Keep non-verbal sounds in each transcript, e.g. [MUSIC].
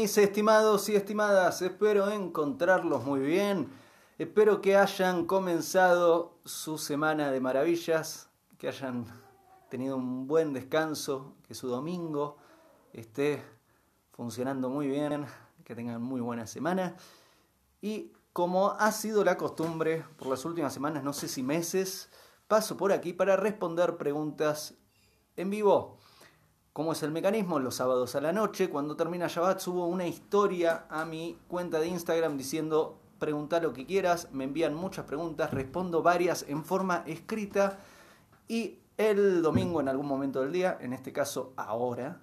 mis estimados y estimadas? Espero encontrarlos muy bien. Espero que hayan comenzado su semana de maravillas, que hayan tenido un buen descanso, que su domingo esté funcionando muy bien, que tengan muy buena semana. Y como ha sido la costumbre por las últimas semanas, no sé si meses, paso por aquí para responder preguntas en vivo. ¿Cómo es el mecanismo? Los sábados a la noche, cuando termina Shabbat, subo una historia a mi cuenta de Instagram diciendo pregunta lo que quieras, me envían muchas preguntas, respondo varias en forma escrita y el domingo en algún momento del día, en este caso ahora,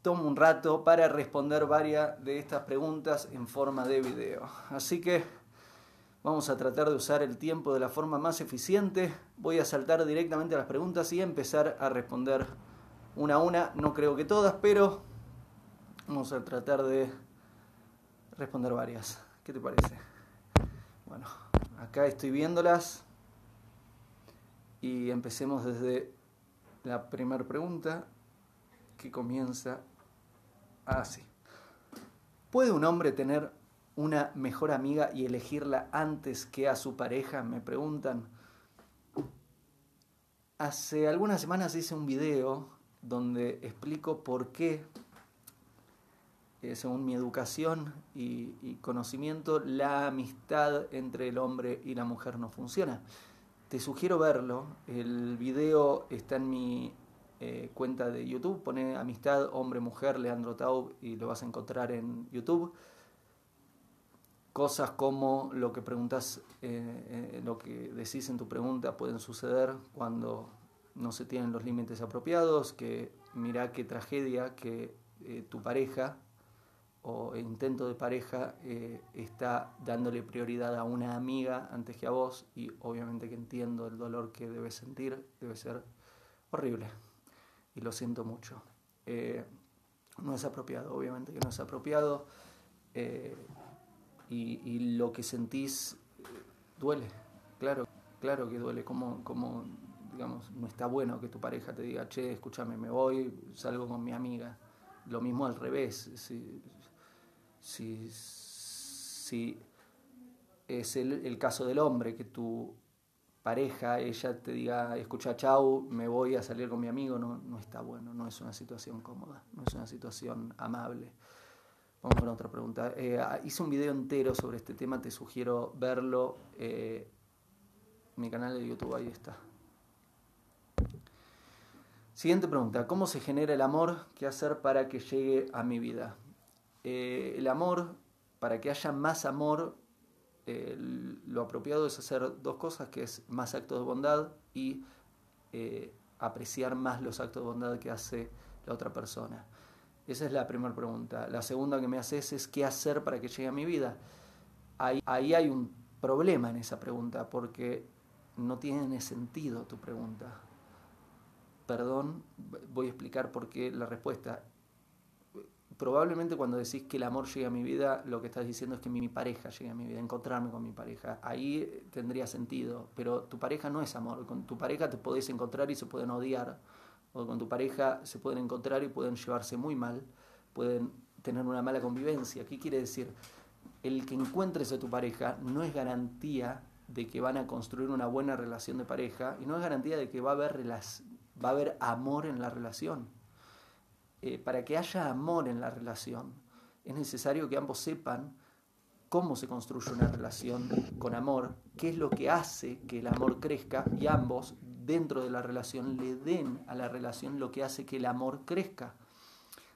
tomo un rato para responder varias de estas preguntas en forma de video. Así que vamos a tratar de usar el tiempo de la forma más eficiente. Voy a saltar directamente a las preguntas y empezar a responder una a una, no creo que todas, pero vamos a tratar de responder varias. ¿Qué te parece? Bueno, acá estoy viéndolas y empecemos desde la primera pregunta que comienza así. ¿Puede un hombre tener una mejor amiga y elegirla antes que a su pareja? Me preguntan. Hace algunas semanas hice un video donde explico por qué, eh, según mi educación y, conocimiento, la amistad entre el hombre y la mujer no funciona. Te sugiero verlo, el video está en mi eh, cuenta de YouTube, pone amistad hombre-mujer Leandro Taub y lo vas a encontrar en YouTube. Cosas como lo que preguntas, eh, lo que decís en tu pregunta pueden suceder cuando no se tienen los límites apropiados, que mira qué tragedia que eh, tu pareja o intento de pareja eh, está dándole prioridad a una amiga antes que a vos y obviamente que entiendo el dolor que debes sentir, debe ser horrible y lo siento mucho. Eh, no es apropiado, obviamente que no es apropiado y, lo que sentís duele, claro, claro que duele, como, como digamos, no está bueno que tu pareja te diga, che, escúchame, me voy, salgo con mi amiga. Lo mismo al revés. Si, si, es el, caso del hombre, que tu pareja, ella te diga, escucha, chau, me voy a salir con mi amigo, no, no está bueno, no es una situación cómoda, no es una situación amable. Vamos con otra pregunta. Eh, hice un video entero sobre este tema, te sugiero verlo. Eh, mi canal de YouTube, ahí está. Siguiente pregunta, ¿cómo se genera el amor? ¿Qué hacer para que llegue a mi vida? Eh, el amor, para que haya más amor, lo apropiado es hacer dos cosas, que es más actos de bondad y eh, apreciar más los actos de bondad que hace la otra persona. Esa es la primera pregunta. La segunda que me haces es qué hacer para que llegue a mi vida. Ahí, ahí hay un problema en esa pregunta porque no tiene sentido tu pregunta perdón, voy a explicar por qué la respuesta. Probablemente cuando decís que el amor llega a mi vida, lo que estás diciendo es que mi, pareja llegue a mi vida, encontrarme con mi pareja. Ahí tendría sentido, pero tu pareja no es amor. Con tu pareja te podés encontrar y se pueden odiar, o con tu pareja se pueden encontrar y pueden llevarse muy mal, pueden tener una mala convivencia. ¿Qué quiere decir? El que encuentres a tu pareja no es garantía de que van a construir una buena relación de pareja y no es garantía de que va a haber va a haber amor en la relación. Eh, para que haya amor en la relación, es necesario que ambos sepan cómo se construye una relación con amor, qué es lo que hace que el amor crezca y ambos dentro de la relación le den a la relación lo que hace que el amor crezca.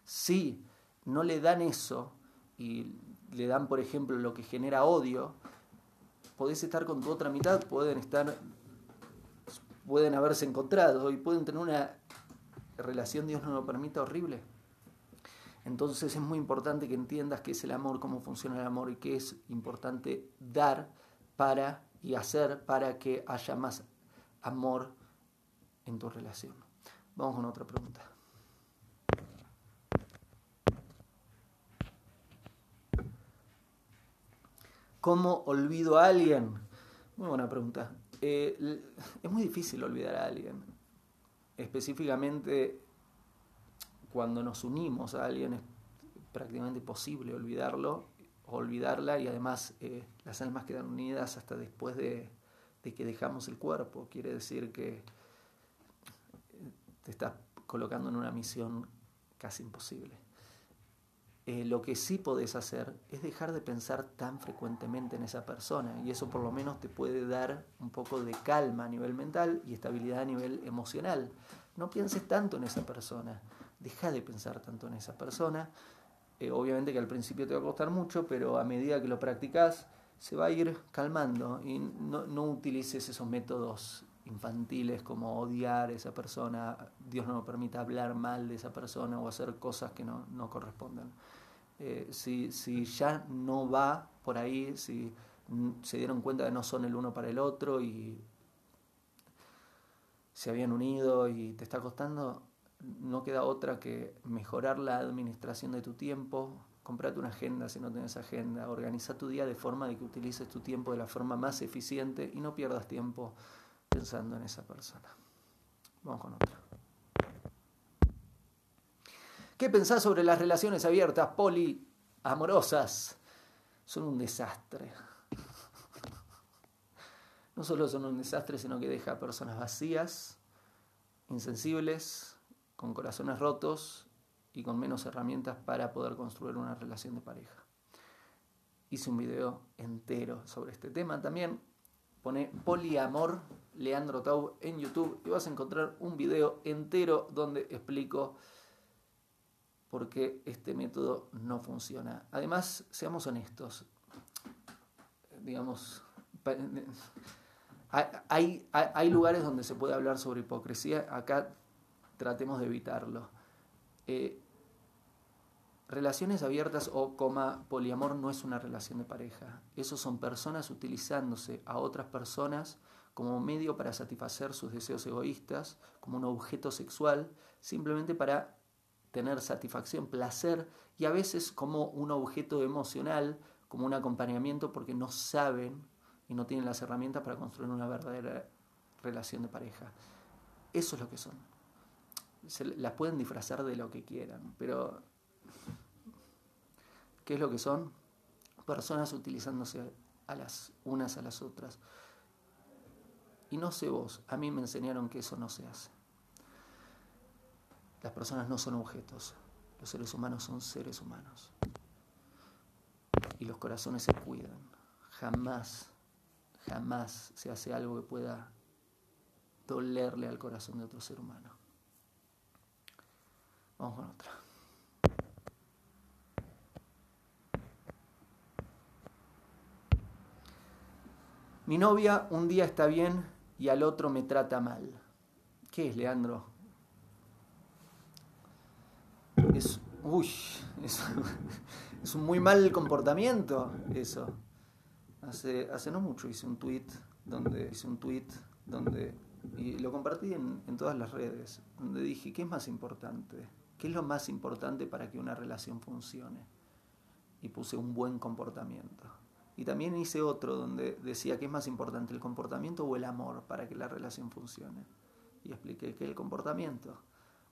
Si no le dan eso y le dan, por ejemplo, lo que genera odio, podés estar con tu otra mitad, pueden estar pueden haberse encontrado y pueden tener una relación, Dios no lo permita, horrible. Entonces es muy importante que entiendas qué es el amor, cómo funciona el amor y qué es importante dar para y hacer para que haya más amor en tu relación. Vamos con otra pregunta. ¿Cómo olvido a alguien? Muy buena pregunta. Eh, es muy difícil olvidar a alguien. Específicamente cuando nos unimos a alguien, prácticamente posible olvidarlo, olvidarla y además eh, las almas quedan unidas hasta después de, de, que dejamos el cuerpo. Quiere decir que te estás colocando en una misión casi imposible. Eh, lo que sí podés hacer es dejar de pensar tan frecuentemente en esa persona y eso por lo menos te puede dar un poco de calma a nivel mental y estabilidad a nivel emocional. No pienses tanto en esa persona, deja de pensar tanto en esa persona. Eh, obviamente que al principio te va a costar mucho, pero a medida que lo practicas se va a ir calmando y no, no utilices esos métodos infantiles como odiar a esa persona, Dios no me permita hablar mal de esa persona o hacer cosas que no, no correspondan. Eh, si, si, ya no va por ahí, si se dieron cuenta que no son el uno para el otro y se habían unido y te está costando, no queda otra que mejorar la administración de tu tiempo, comprate una agenda si no tienes agenda, organiza tu día de forma de que utilices tu tiempo de la forma más eficiente y no pierdas tiempo pensando en esa persona. Vamos con otra. ¿Qué pensás sobre las relaciones abiertas, poliamorosas? Son un desastre. No solo son un desastre, sino que deja a personas vacías, insensibles, con corazones rotos y con menos herramientas para poder construir una relación de pareja. Hice un video entero sobre este tema también. Pone poliamor Leandro Tau en YouTube y vas a encontrar un video entero donde explico por qué este método no funciona. Además, seamos honestos, digamos, hay, hay, lugares donde se puede hablar sobre hipocresía, acá tratemos de evitarlo. Eh, relaciones abiertas o coma poliamor no es una relación de pareja. Eso son personas utilizándose a otras personas como medio para satisfacer sus deseos egoístas, como un objeto sexual, simplemente para tener satisfacción, placer, y a veces como un objeto emocional, como un acompañamiento, porque no saben y no tienen las herramientas para construir una verdadera relación de pareja. Eso es lo que son. Se las pueden disfrazar de lo que quieran, pero ¿qué es lo que son? Personas utilizándose a las unas a las otras. Y no sé vos, a mí me enseñaron que eso no se hace. Las personas no son objetos, los seres humanos son seres humanos. Y los corazones se cuidan. Jamás, jamás se hace algo que pueda dolerle al corazón de otro ser humano. Vamos con otra. Mi novia un día está bien y al otro me trata mal. ¿Qué es, Leandro? Es, uy, [LAUGHS] es, un muy mal comportamiento eso. Hace, hace no mucho hice un tweet donde hice un tweet donde y lo compartí en, en todas las redes, donde dije, ¿qué es más importante? ¿Qué es lo más importante para que una relación funcione? Y puse un buen comportamiento. Y también hice otro donde decía que es más importante el comportamiento o el amor para que la relación funcione. Y expliqué que el comportamiento.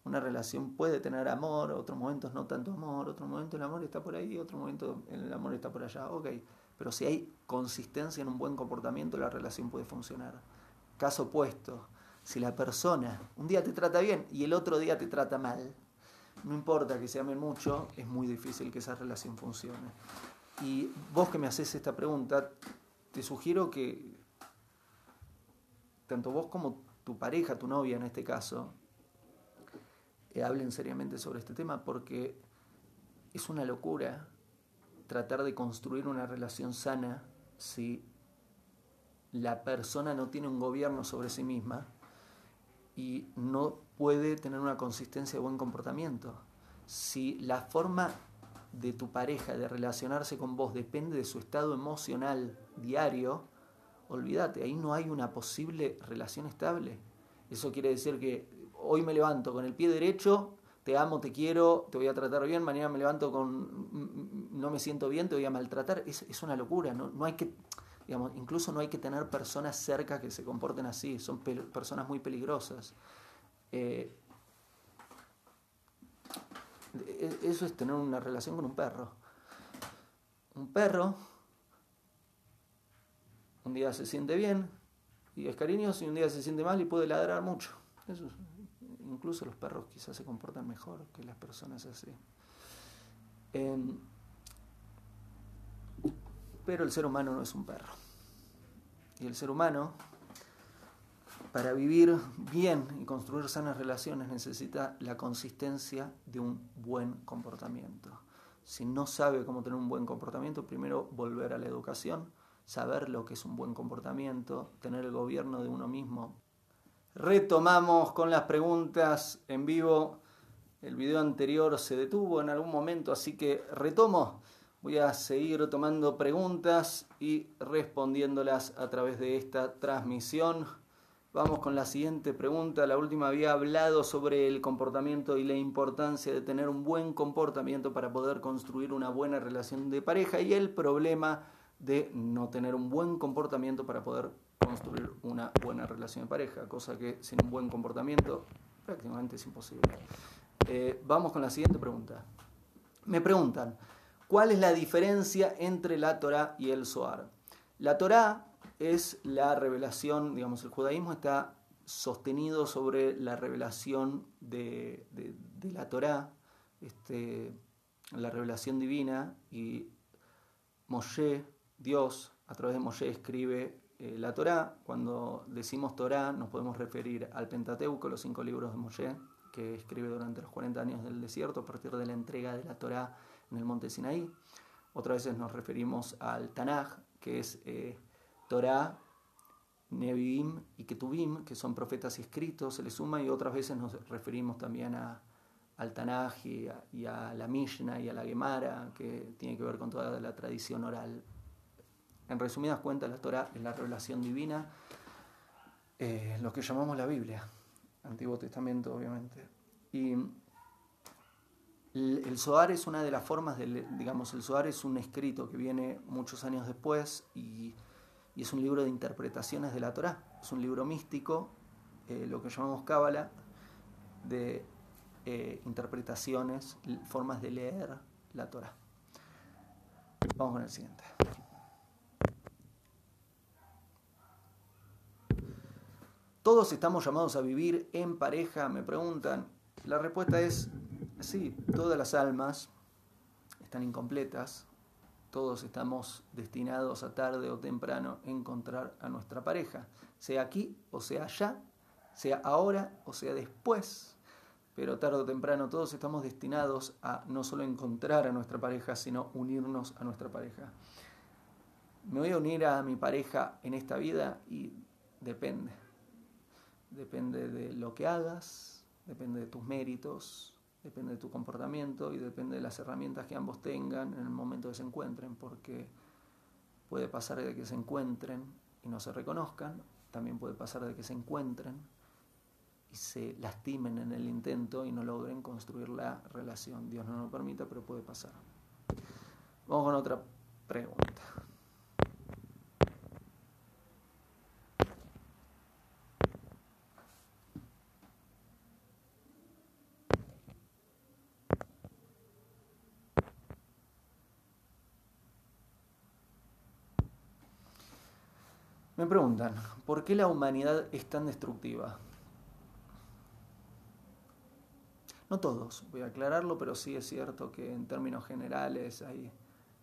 Una relación puede tener amor, otros momentos no tanto amor, otro momento el amor está por ahí, otro momento el amor está por allá. Ok, pero si hay consistencia en un buen comportamiento, la relación puede funcionar. Caso opuesto, si la persona un día te trata bien y el otro día te trata mal, no importa que se amen mucho, es muy difícil que esa relación funcione. Y vos que me haces esta pregunta, te sugiero que tanto vos como tu pareja, tu novia en este caso, hablen seriamente sobre este tema porque es una locura tratar de construir una relación sana si la persona no tiene un gobierno sobre sí misma y no puede tener una consistencia de buen comportamiento. Si la forma de tu pareja, de relacionarse con vos, depende de su estado emocional diario, olvídate, ahí no hay una posible relación estable. Eso quiere decir que hoy me levanto con el pie derecho, te amo, te quiero, te voy a tratar bien, mañana me levanto con no me siento bien, te voy a maltratar. Es, es una locura, no, hay que, digamos, incluso no hay que tener personas cerca que se comporten así, son personas muy peligrosas. Eh, e, eso es tener una relación con un perro. Un perro un día se siente bien y es cariñoso y un día se siente mal y puede ladrar mucho. Eso, incluso los perros quizás se comportan mejor que las personas así. Em, pero el ser humano no es un perro. Y el ser humano, para vivir bien y construir sanas relaciones, necesita la consistencia de un buen comportamiento. Si no sabe cómo tener un buen comportamiento, primero volver a la educación, saber lo que es un buen comportamiento, tener el gobierno de uno mismo. Retomamos con las preguntas en vivo. El video anterior se detuvo en algún momento, así que retomo. Voy a seguir tomando preguntas y respondiéndolas a través de esta transmisión. Vamos con la siguiente pregunta. La última había hablado sobre el comportamiento y la importancia de tener un buen comportamiento para poder construir una buena relación de pareja y el problema de no tener un buen comportamiento para poder construir una buena relación de pareja, cosa que sin un buen comportamiento prácticamente es imposible. Eh, vamos con la siguiente pregunta. Me preguntan, ¿cuál es la diferencia entre la Torah y el Zohar? La Torah es la revelación, digamos, el judaísmo está sostenido sobre la revelación de, la Torah, este, la revelación divina, y Moshe Dios a través de Moshe escribe eh, la Torá. Cuando decimos Torá nos podemos referir al Pentateuco, los cinco libros de Moshe, que escribe durante los 40 años del desierto a partir de la entrega de la Torá en el monte Sinaí. Otras veces nos referimos al Tanaj, que es eh, Torá, Nevi'im y Ketubim, que son profetas escritos, se le suma, y otras veces nos referimos también a, al Tanaj y a, y a la Mishnah y a la Gemara, que tiene que ver con toda la tradición oral en resumidas cuentas, la Torah es la revelación divina, eh, lo que llamamos la Biblia, Antiguo Testamento, obviamente. Y el, Zohar es una de las formas, del, digamos, el Zohar es un escrito que viene muchos años después y, es un libro de interpretaciones de la Torah. Es un libro místico, eh, lo que llamamos Cábala, de eh, interpretaciones, formas de leer la Torah. Vamos con el siguiente. ¿Todos estamos llamados a vivir en pareja? Me preguntan. La respuesta es sí, todas las almas están incompletas. Todos estamos destinados a tarde o temprano encontrar a nuestra pareja, sea aquí o sea allá, sea ahora o sea después. Pero tarde o temprano todos estamos destinados a no solo encontrar a nuestra pareja, sino unirnos a nuestra pareja. ¿Me voy a unir a mi pareja en esta vida? Y depende depende de lo que hagas, depende de tus méritos, depende de tu comportamiento y depende de las herramientas que ambos tengan en el momento que se encuentren, porque puede pasar de que se encuentren y no se reconozcan, también puede pasar de que se encuentren y se lastimen en el intento y no logren construir la relación. Dios no lo permita, pero puede pasar. Vamos con otra pregunta. Me preguntan, ¿por qué la humanidad es tan destructiva? No todos, voy a aclararlo, pero sí es cierto que en términos generales hay,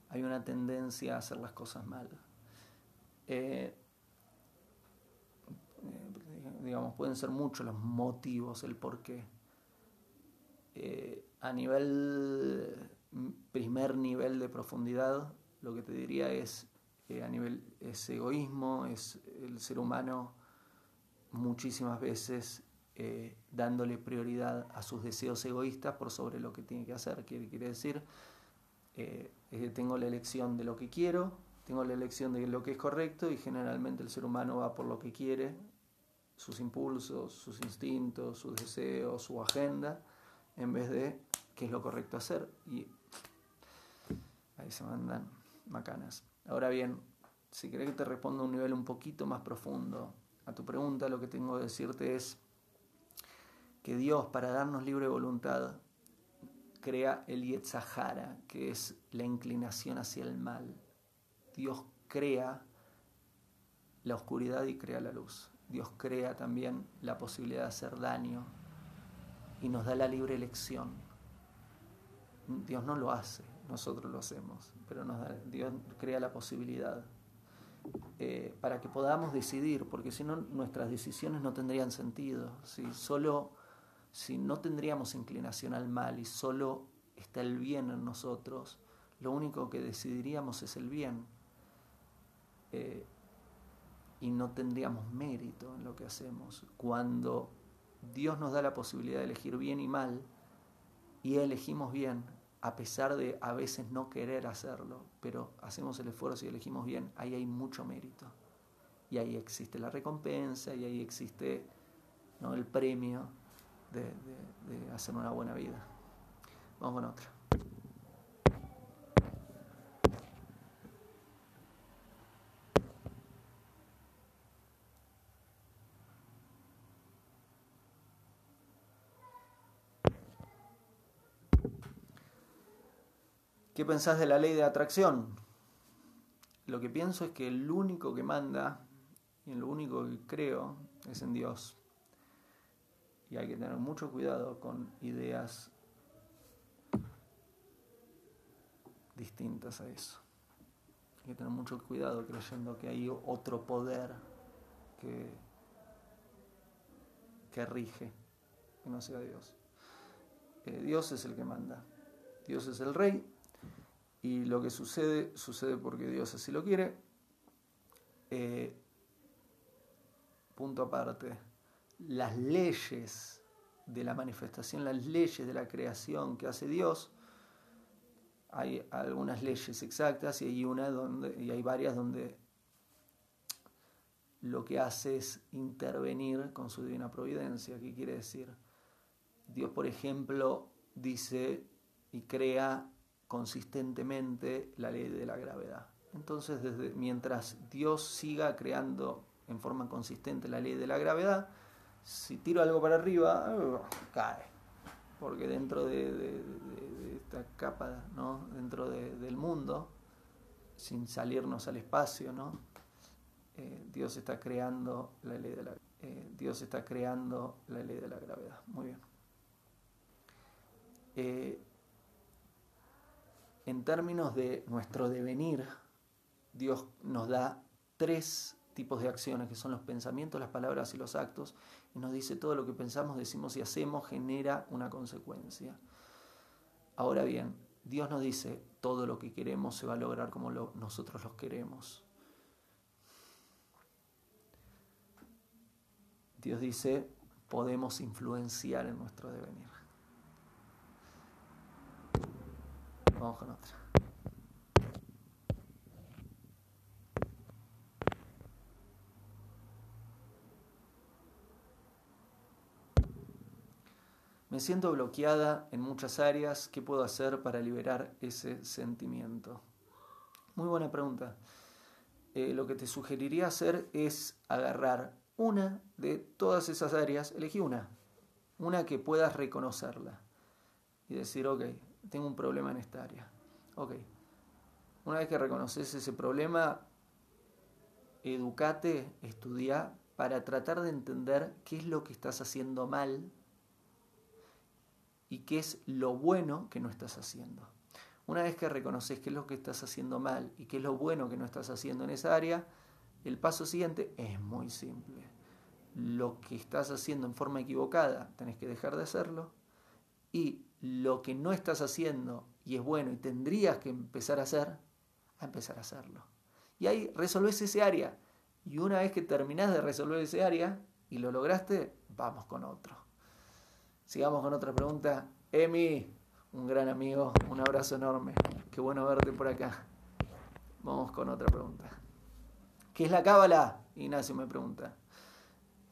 hay una tendencia a hacer las cosas mal. Eh, eh, digamos, pueden ser muchos los motivos, el por qué. Eh, a nivel, primer nivel de profundidad, lo que te diría es a nivel es egoísmo, es el ser humano muchísimas veces eh, dándole prioridad a sus deseos egoístas por sobre lo que tiene que hacer. Quiere, quiere decir, eh, tengo la elección de lo que quiero, tengo la elección de lo que es correcto y generalmente el ser humano va por lo que quiere, sus impulsos, sus instintos, sus deseos, su agenda, en vez de qué es lo correcto hacer. Y ahí se mandan macanas. Ahora bien, si querés que te responda a un nivel un poquito más profundo a tu pregunta, lo que tengo que decirte es que Dios, para darnos libre voluntad, crea el Yetzahara, que es la inclinación hacia el mal. Dios crea la oscuridad y crea la luz. Dios crea también la posibilidad de hacer daño y nos da la libre elección. Dios no lo hace, nosotros lo hacemos, pero nos Dios crea la posibilidad eh, para que podamos decidir, porque si no nuestras decisiones no tendrían sentido. Si solo, si no tendríamos inclinación al mal y solo está el bien en nosotros, lo único que decidiríamos es el bien. Eh, y no tendríamos mérito en lo que hacemos. Cuando Dios nos da la posibilidad de elegir bien y mal, y elegimos bien, a pesar de a veces no querer hacerlo, pero hacemos el esfuerzo y elegimos bien, ahí hay mucho mérito. Y ahí existe la recompensa y ahí existe el premio de, de hacer una buena vida. Vamos con otra. ¿Qué pensás de la ley de atracción? Lo que pienso es que el único que manda y en lo único que creo es en Dios. Y hay que tener mucho cuidado con ideas distintas a eso. Hay que tener mucho cuidado creyendo que hay otro poder que, que rige, que no sea Dios. Eh, Dios es el que manda. Dios es el rey y lo que sucede, sucede porque Dios así lo quiere. Eh, punto aparte, las leyes de la manifestación, las leyes de la creación que hace Dios, hay algunas leyes exactas y hay una donde, y hay varias donde lo que hace es intervenir con su divina providencia. ¿Qué quiere decir? Dios, por ejemplo, dice y crea consistentemente la ley de la gravedad. Entonces, mientras Dios siga creando en forma consistente la ley de la gravedad, si tiro algo para arriba, cae. Porque dentro de, esta capa, ¿no? dentro del mundo, sin salirnos al espacio, ¿no? Eh, Dios está creando la ley de la eh, Dios está creando la ley de la gravedad. Muy bien. Eh, en términos de nuestro devenir, Dios nos da tres tipos de acciones, que son los pensamientos, las palabras y los actos, y nos dice todo lo que pensamos, decimos y hacemos genera una consecuencia. Ahora bien, Dios nos dice, todo lo que queremos se va a lograr como nosotros los queremos. Dios dice, podemos influenciar en nuestro devenir. Vamos con otra. Me siento bloqueada en muchas áreas. ¿Qué puedo hacer para liberar ese sentimiento? Muy buena pregunta. Eh, lo que te sugeriría hacer es agarrar una de todas esas áreas, elegí una, una que puedas reconocerla y decir, ok, tengo un problema en esta área. Ok, una vez que reconoces ese problema, educate, estudia para tratar de entender qué es lo que estás haciendo mal y qué es lo bueno que no estás haciendo. Una vez que reconoces qué es lo que estás haciendo mal y qué es lo bueno que no estás haciendo en esa área, el paso siguiente es muy simple. Lo que estás haciendo en forma equivocada, tenés que dejar de hacerlo y lo que no estás haciendo y es bueno y tendrías que empezar a hacer, a empezar a hacerlo. Y ahí resolves ese área. Y una vez que terminás de resolver ese área y lo lograste, vamos con otro. Sigamos con otra pregunta. Emi, un gran amigo, un abrazo enorme. Qué bueno verte por acá. Vamos con otra pregunta. ¿Qué es la cábala? Ignacio me pregunta.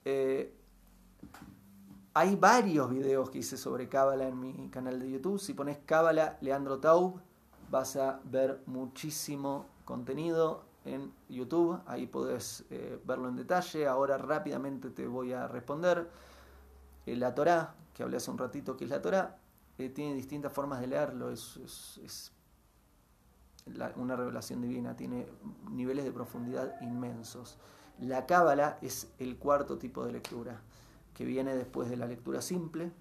Eh, hay varios videos que hice sobre Cábala en mi canal de YouTube. Si pones Cábala Leandro Taub, vas a ver muchísimo contenido en YouTube. Ahí podés eh, verlo en detalle. Ahora rápidamente te voy a responder. Eh, la Torá, que hablé hace un ratito que es la Torá. eh, tiene distintas formas de leerlo, es, es, una revelación divina, tiene niveles de profundidad inmensos. La cábala es el cuarto tipo de lectura, que viene después de la lectura simple,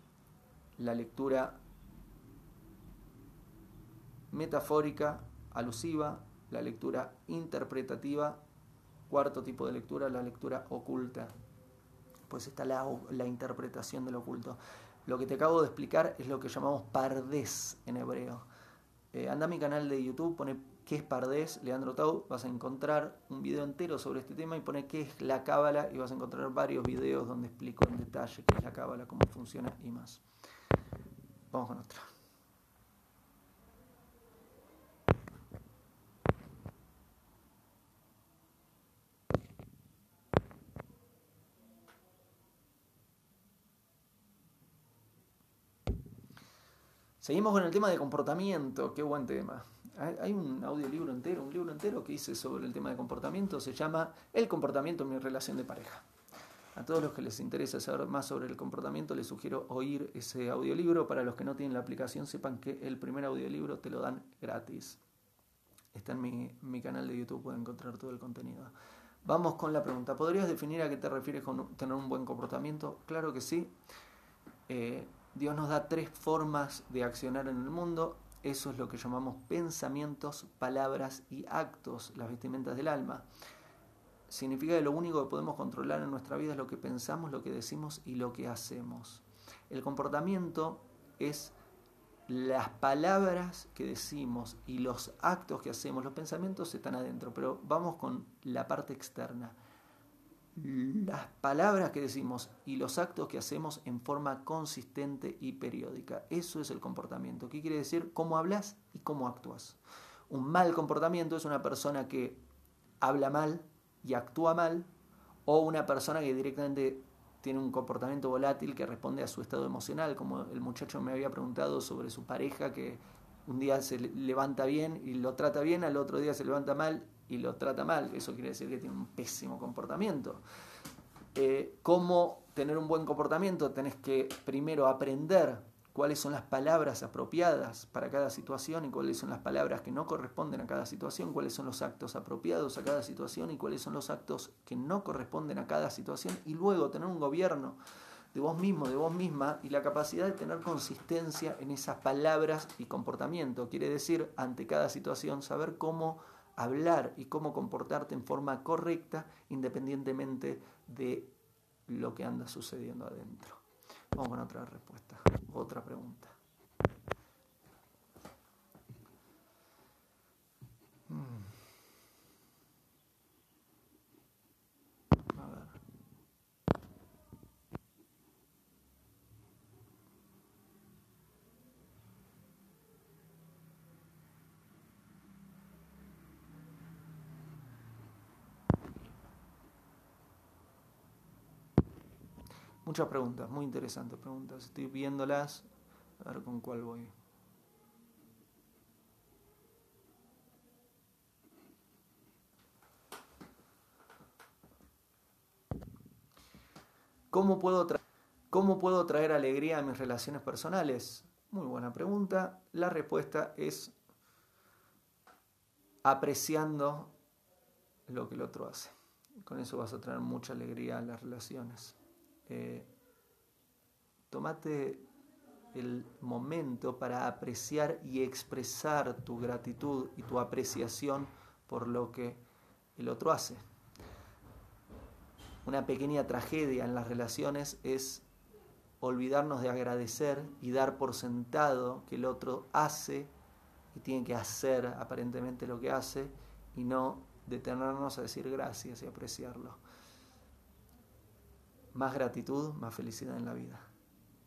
la lectura metafórica, alusiva, la lectura interpretativa, cuarto tipo de lectura, la lectura oculta. Pues está la, la interpretación del oculto. Lo que te acabo de explicar es lo que llamamos pardés en hebreo. Eh, anda a mi canal de YouTube, pone qué es pardés, Leandro Tau, vas a encontrar un video entero sobre este tema y pone qué es la cábala y vas a encontrar varios videos donde explico en detalle qué es la cábala, cómo funciona y más. Vamos con otra. Seguimos con el tema de comportamiento, qué buen tema. Hay un audiolibro entero, un libro entero que hice sobre el tema de comportamiento, se llama El comportamiento en mi relación de pareja. A todos los que les interesa saber más sobre el comportamiento, les sugiero oír ese audiolibro. Para los que no tienen la aplicación, sepan que el primer audiolibro te lo dan gratis. Está en mi, canal de YouTube, pueden encontrar todo el contenido. Vamos con la pregunta. ¿Podrías definir a qué te refieres con tener un buen comportamiento? Claro que sí. Eh, Dios nos da tres formas de accionar en el mundo. Eso es lo que llamamos pensamientos, palabras y actos, las vestimentas del alma. Significa que lo único que podemos controlar en nuestra vida es lo que pensamos, lo que decimos y lo que hacemos. El comportamiento es las palabras que decimos y los actos que hacemos. Los pensamientos están adentro, pero vamos con la parte externa las palabras que decimos y los actos que hacemos en forma consistente y periódica. Eso es el comportamiento. ¿Qué quiere decir? Cómo hablas y cómo actúas. Un mal comportamiento es una persona que habla mal y actúa mal o una persona que directamente tiene un comportamiento volátil que responde a su estado emocional, como el muchacho me había preguntado sobre su pareja que un día se levanta bien y lo trata bien, al otro día se levanta mal y lo trata mal, eso quiere decir que tiene un pésimo comportamiento. Eh, ¿Cómo tener un buen comportamiento? Tenés que primero aprender cuáles son las palabras apropiadas para cada situación y cuáles son las palabras que no corresponden a cada situación, cuáles son los actos apropiados a cada situación y cuáles son los actos que no corresponden a cada situación y luego tener un gobierno de vos mismo, de vos misma y la capacidad de tener consistencia en esas palabras y comportamiento. Quiere decir, ante cada situación, saber cómo hablar y cómo comportarte en forma correcta independientemente de lo que anda sucediendo adentro. Vamos con otra respuesta, otra pregunta. Muchas preguntas, muy interesantes preguntas. Estoy viéndolas, a ver con cuál voy. ¿Cómo puedo, ¿Cómo puedo traer alegría a mis relaciones personales? Muy buena pregunta. La respuesta es apreciando lo que el otro hace. Con eso vas a traer mucha alegría a las relaciones. Eh, tomate el momento para apreciar y expresar tu gratitud y tu apreciación por lo que el otro hace. Una pequeña tragedia en las relaciones es olvidarnos de agradecer y dar por sentado que el otro hace y tiene que hacer aparentemente lo que hace y no detenernos a decir gracias y apreciarlo. Más gratitud, más felicidad en la vida.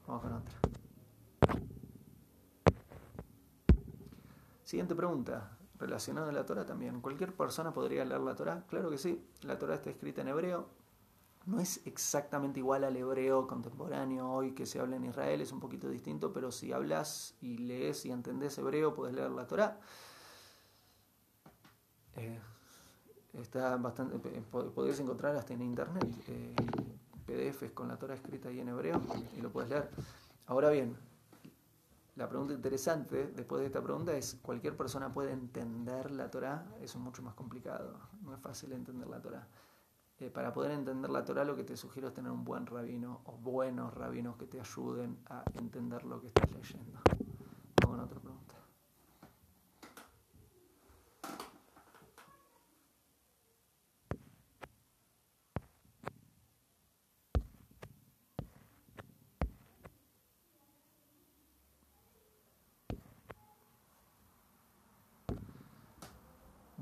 Vamos con otra. Siguiente pregunta, relacionada a la Torah también. ¿Cualquier persona podría leer la Torah? Claro que sí. La Torah está escrita en hebreo. No es exactamente igual al hebreo contemporáneo hoy que se habla en Israel, es un poquito distinto, pero si hablas y lees y entendés hebreo, puedes leer la Torah. Eh, está bastante, eh, podés encontrar hasta en internet. Eh, PDFs con la Torah escrita ahí en hebreo y lo puedes leer. Ahora bien, la pregunta interesante después de esta pregunta es, ¿cualquier persona puede entender la Torah? Eso es mucho más complicado, no es fácil entender la Torah. Eh, para poder entender la Torah lo que te sugiero es tener un buen rabino o buenos rabinos que te ayuden a entender lo que estás leyendo. Vamos con otra pregunta.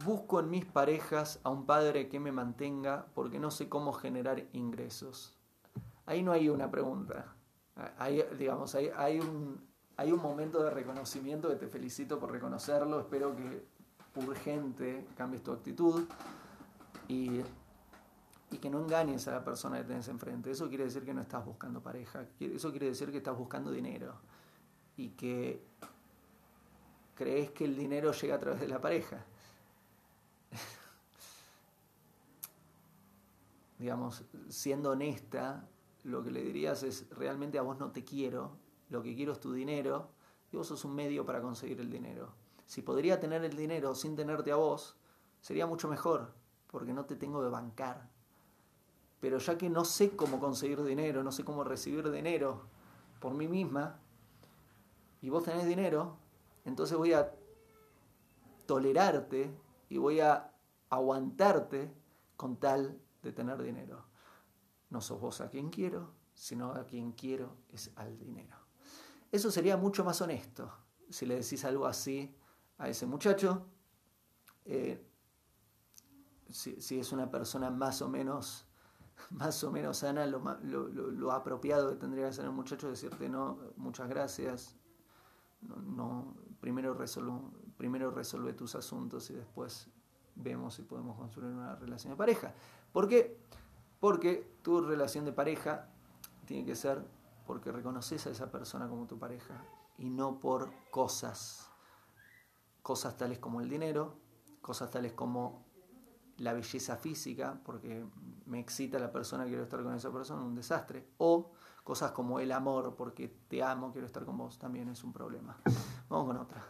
Busco en mis parejas a un padre que me mantenga porque no sé cómo generar ingresos. Ahí no hay una pregunta. Hay, digamos, hay, hay, un, momento de reconocimiento que te felicito por reconocerlo. Espero que urgente cambies tu actitud y, y que no engañes a la persona que tenés enfrente. Eso quiere decir que no estás buscando pareja. Eso quiere decir que estás buscando dinero y que crees que el dinero llega a través de la pareja. Digamos, siendo honesta, lo que le dirías es, realmente a vos no te quiero, lo que quiero es tu dinero, y vos sos un medio para conseguir el dinero. Si podría tener el dinero sin tenerte a vos, sería mucho mejor, porque no te tengo de bancar. Pero ya que no sé cómo conseguir dinero, no sé cómo recibir dinero por mí misma, y vos tenés dinero, entonces voy a tolerarte y voy a aguantarte con tal de tener dinero. No sos vos a quien quiero, sino a quien quiero es al dinero. Eso sería mucho más honesto si le decís algo así a ese muchacho. Eh, si, es una persona más o menos [LAUGHS] más o menos sana, lo, apropiado que tendría que ser el muchacho es decirte no, muchas gracias, no, primero, resuelve, primero resuelve tus asuntos y después vemos si podemos construir una relación de pareja. ¿Por qué? Porque tu relación de pareja tiene que ser porque reconoces a esa persona como tu pareja y no por cosas. Cosas tales como el dinero, cosas tales como la belleza física, porque me excita la persona, quiero estar con esa persona, un desastre. O cosas como el amor, porque te amo, quiero estar con vos, también es un problema. Vamos con otra.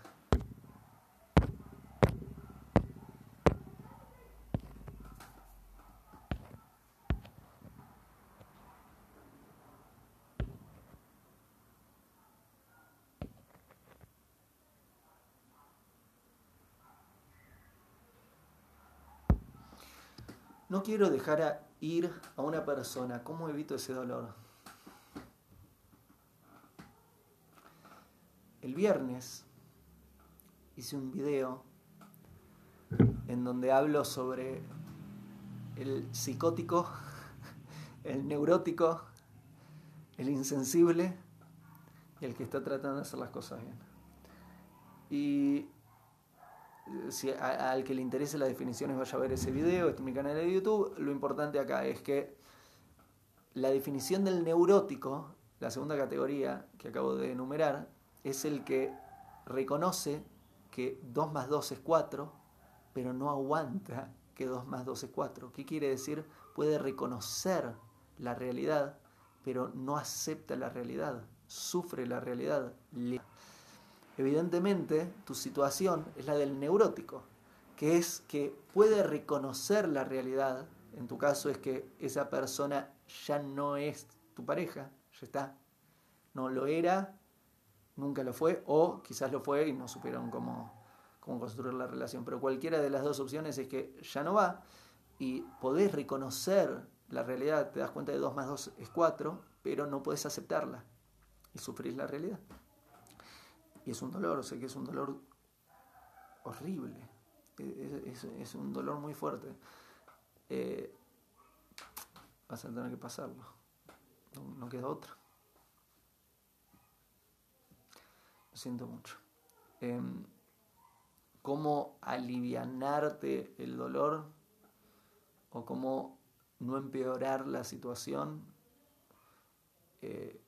No quiero dejar ir a una persona. ¿Cómo evito ese dolor? El viernes hice un video en donde hablo sobre el psicótico, el neurótico, el insensible y el que está tratando de hacer las cosas bien. Y si al que le interese las definiciones vaya a ver ese video, este es mi canal de YouTube. Lo importante acá es que la definición del neurótico, la segunda categoría que acabo de enumerar, es el que reconoce que 2 más 2 es 4, pero no aguanta que 2 más 2 es 4. ¿Qué quiere decir? Puede reconocer la realidad, pero no acepta la realidad, sufre la realidad. Evidentemente, tu situación es la del neurótico, que es que puede reconocer la realidad. En tu caso es que esa persona ya no es tu pareja, ya está. No lo era, nunca lo fue, o quizás lo fue y no supieron cómo, construir la relación. Pero cualquiera de las dos opciones es que ya no va y podés reconocer la realidad, te das cuenta de 2 más 2 es 4, pero no podés aceptarla y sufrís la realidad. Y es un dolor, sé que es un dolor horrible, es, un dolor muy fuerte. Eh, vas a tener que pasarlo, no, queda otra. Lo siento mucho. Em, ¿Cómo alivianarte el dolor o cómo no empeorar la situación? Eh,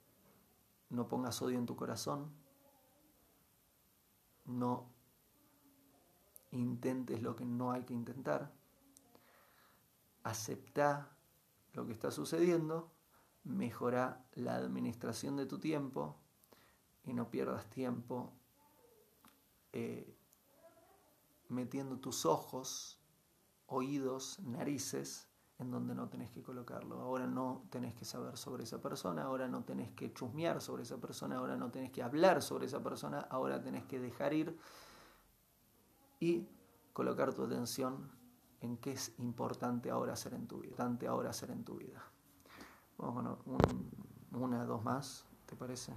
no pongas odio en tu corazón no intentes lo que no hay que intentar, acepta lo que está sucediendo, mejora la administración de tu tiempo y no pierdas tiempo eh, metiendo tus ojos, oídos, narices en donde no tenés que colocarlo. Ahora no tenés que saber sobre esa persona, ahora no tenés que chusmear sobre esa persona, ahora no tenés que hablar sobre esa persona, ahora tenés que dejar ir y colocar tu atención en qué es importante ahora hacer en tu vida. Importante ahora hacer en tu vida. Vamos con una, dos más, ¿te parece?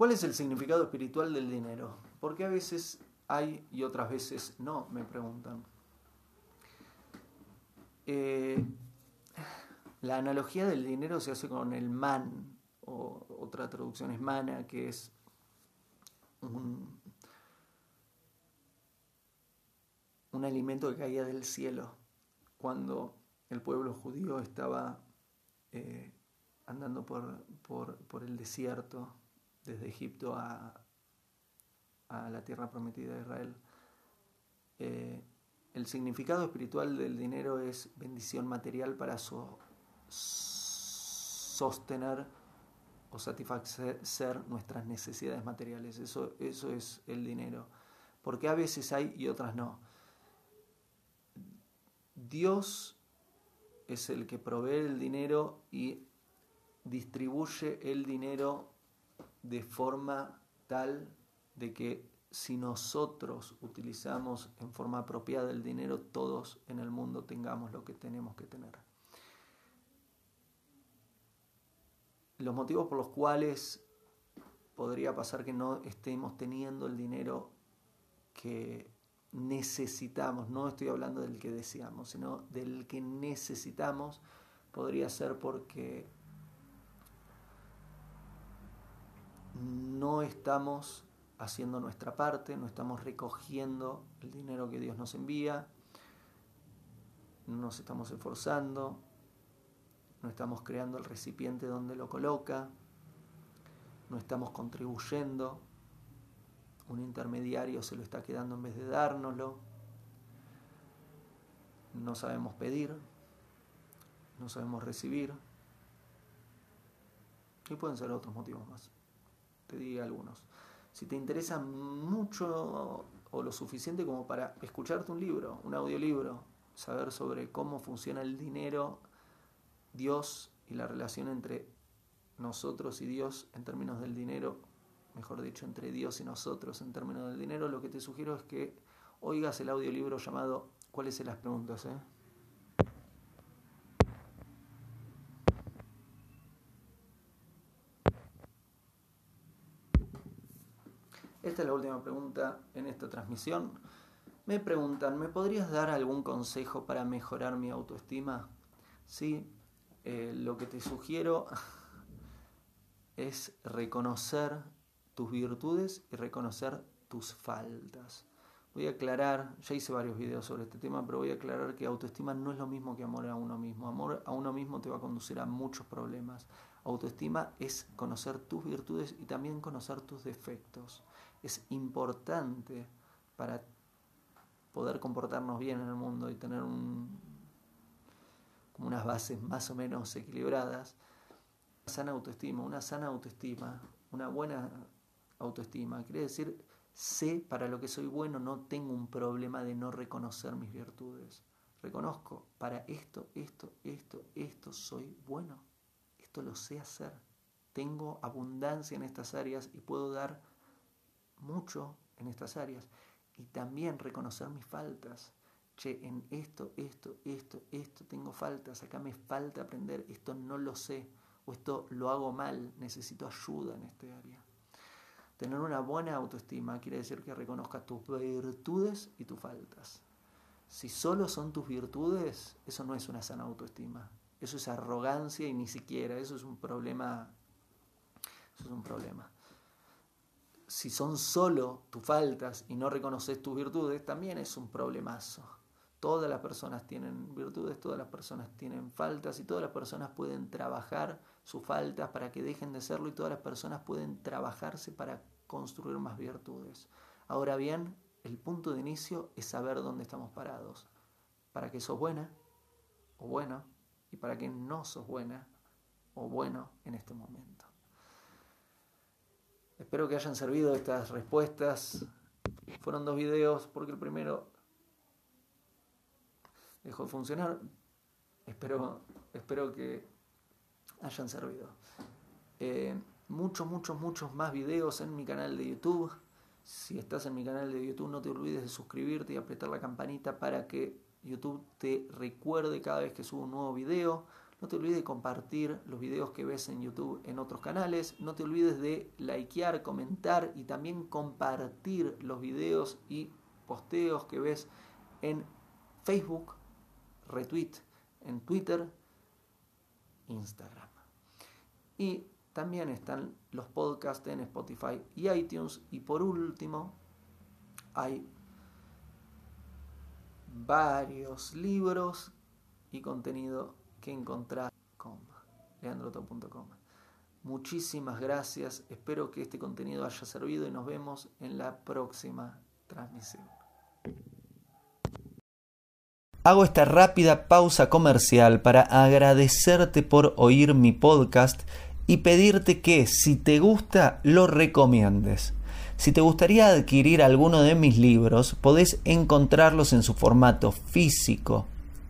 ¿Cuál es el significado espiritual del dinero? Porque a veces hay y otras veces no, me preguntan. Eh, la analogía del dinero se hace con el man, o otra traducción es mana, que es un, alimento que caía del cielo cuando el pueblo judío estaba eh, andando por, por el desierto desde Egipto a, la tierra prometida de Israel. Eh, el significado espiritual del dinero es bendición material para sostener o satisfacer nuestras necesidades materiales. Eso, eso es el dinero. Porque a veces hay y otras no. Dios es el que provee el dinero y distribuye el dinero de forma tal de que si nosotros utilizamos en forma apropiada el dinero, todos en el mundo tengamos lo que tenemos que tener. Los motivos por los cuales podría pasar que no estemos teniendo el dinero que necesitamos, no estoy hablando del que deseamos, sino del que necesitamos, podría ser porque no estamos haciendo nuestra parte, no estamos recogiendo el dinero que Dios nos envía, no nos estamos esforzando, no estamos creando el recipiente donde lo coloca, no estamos contribuyendo, un intermediario se lo está quedando en vez de dárnoslo, no sabemos pedir, no sabemos recibir, y pueden ser otros motivos más te di algunos. Si te interesa mucho o lo suficiente como para escucharte un libro, un audiolibro, saber sobre cómo funciona el dinero, Dios y la relación entre nosotros y Dios en términos del dinero, mejor dicho, entre Dios y nosotros en términos del dinero, lo que te sugiero es que oigas el audiolibro llamado ¿Cuáles son las preguntas? Eh? Esta es la última pregunta en esta transmisión. Me preguntan, ¿me podrías dar algún consejo para mejorar mi autoestima? Sí, eh, lo que te sugiero [LAUGHS] es reconocer tus virtudes y reconocer tus faltas. Voy a aclarar, ya hice varios videos sobre este tema, pero voy a aclarar que autoestima no es lo mismo que amor a uno mismo. Amor a uno mismo te va a conducir a muchos problemas. Autoestima es conocer tus virtudes y también conocer tus defectos es importante para poder comportarnos bien en el mundo y tener unas bases más o menos equilibradas. Una sana autoestima, una sana autoestima, una buena autoestima, quiere decir, sé para lo que soy bueno, no tengo un problema de no reconocer mis virtudes. Reconozco, para esto, esto, esto, esto soy bueno. Esto lo sé hacer. Tengo abundancia en estas áreas y puedo dar mucho en estas áreas y también reconocer mis faltas. Che, en esto, esto, esto, esto tengo faltas, acá me falta aprender, esto no lo sé, o esto lo hago mal, necesito ayuda en este área. Tener una buena autoestima quiere decir que reconozcas tus virtudes y tus faltas. Si solo son tus virtudes, eso no es una sana autoestima. Eso es arrogancia y ni siquiera, eso es un problema. Eso es un problema. Si son solo tus faltas y no reconoces tus virtudes, también es un problemazo. Todas las personas tienen virtudes, todas las personas tienen faltas y todas las personas pueden trabajar sus faltas para que dejen de serlo y todas las personas pueden trabajarse para construir más virtudes. Ahora bien, el punto de inicio es saber dónde estamos parados. Para que sos buena o bueno y para que no sos buena o bueno en este momento. Espero que hayan servido estas respuestas. Fueron dos videos porque el primero dejó de funcionar. Espero, espero que hayan servido. Eh, muchos, muchos, muchos más videos en mi canal de YouTube. Si estás en mi canal de YouTube, no te olvides de suscribirte y apretar la campanita para que YouTube te recuerde cada vez que subo un nuevo video. No te olvides de compartir los videos que ves en YouTube en otros canales. No te olvides de likear, comentar y también compartir los videos y posteos que ves en Facebook, retweet, en Twitter, Instagram. Y también están los podcasts en Spotify y iTunes. Y por último, hay varios libros y contenido que encontrás con leandroto.com. Muchísimas gracias, espero que este contenido haya servido y nos vemos en la próxima transmisión. Hago esta rápida pausa comercial para agradecerte por oír mi podcast y pedirte que si te gusta lo recomiendes. Si te gustaría adquirir alguno de mis libros, podés encontrarlos en su formato físico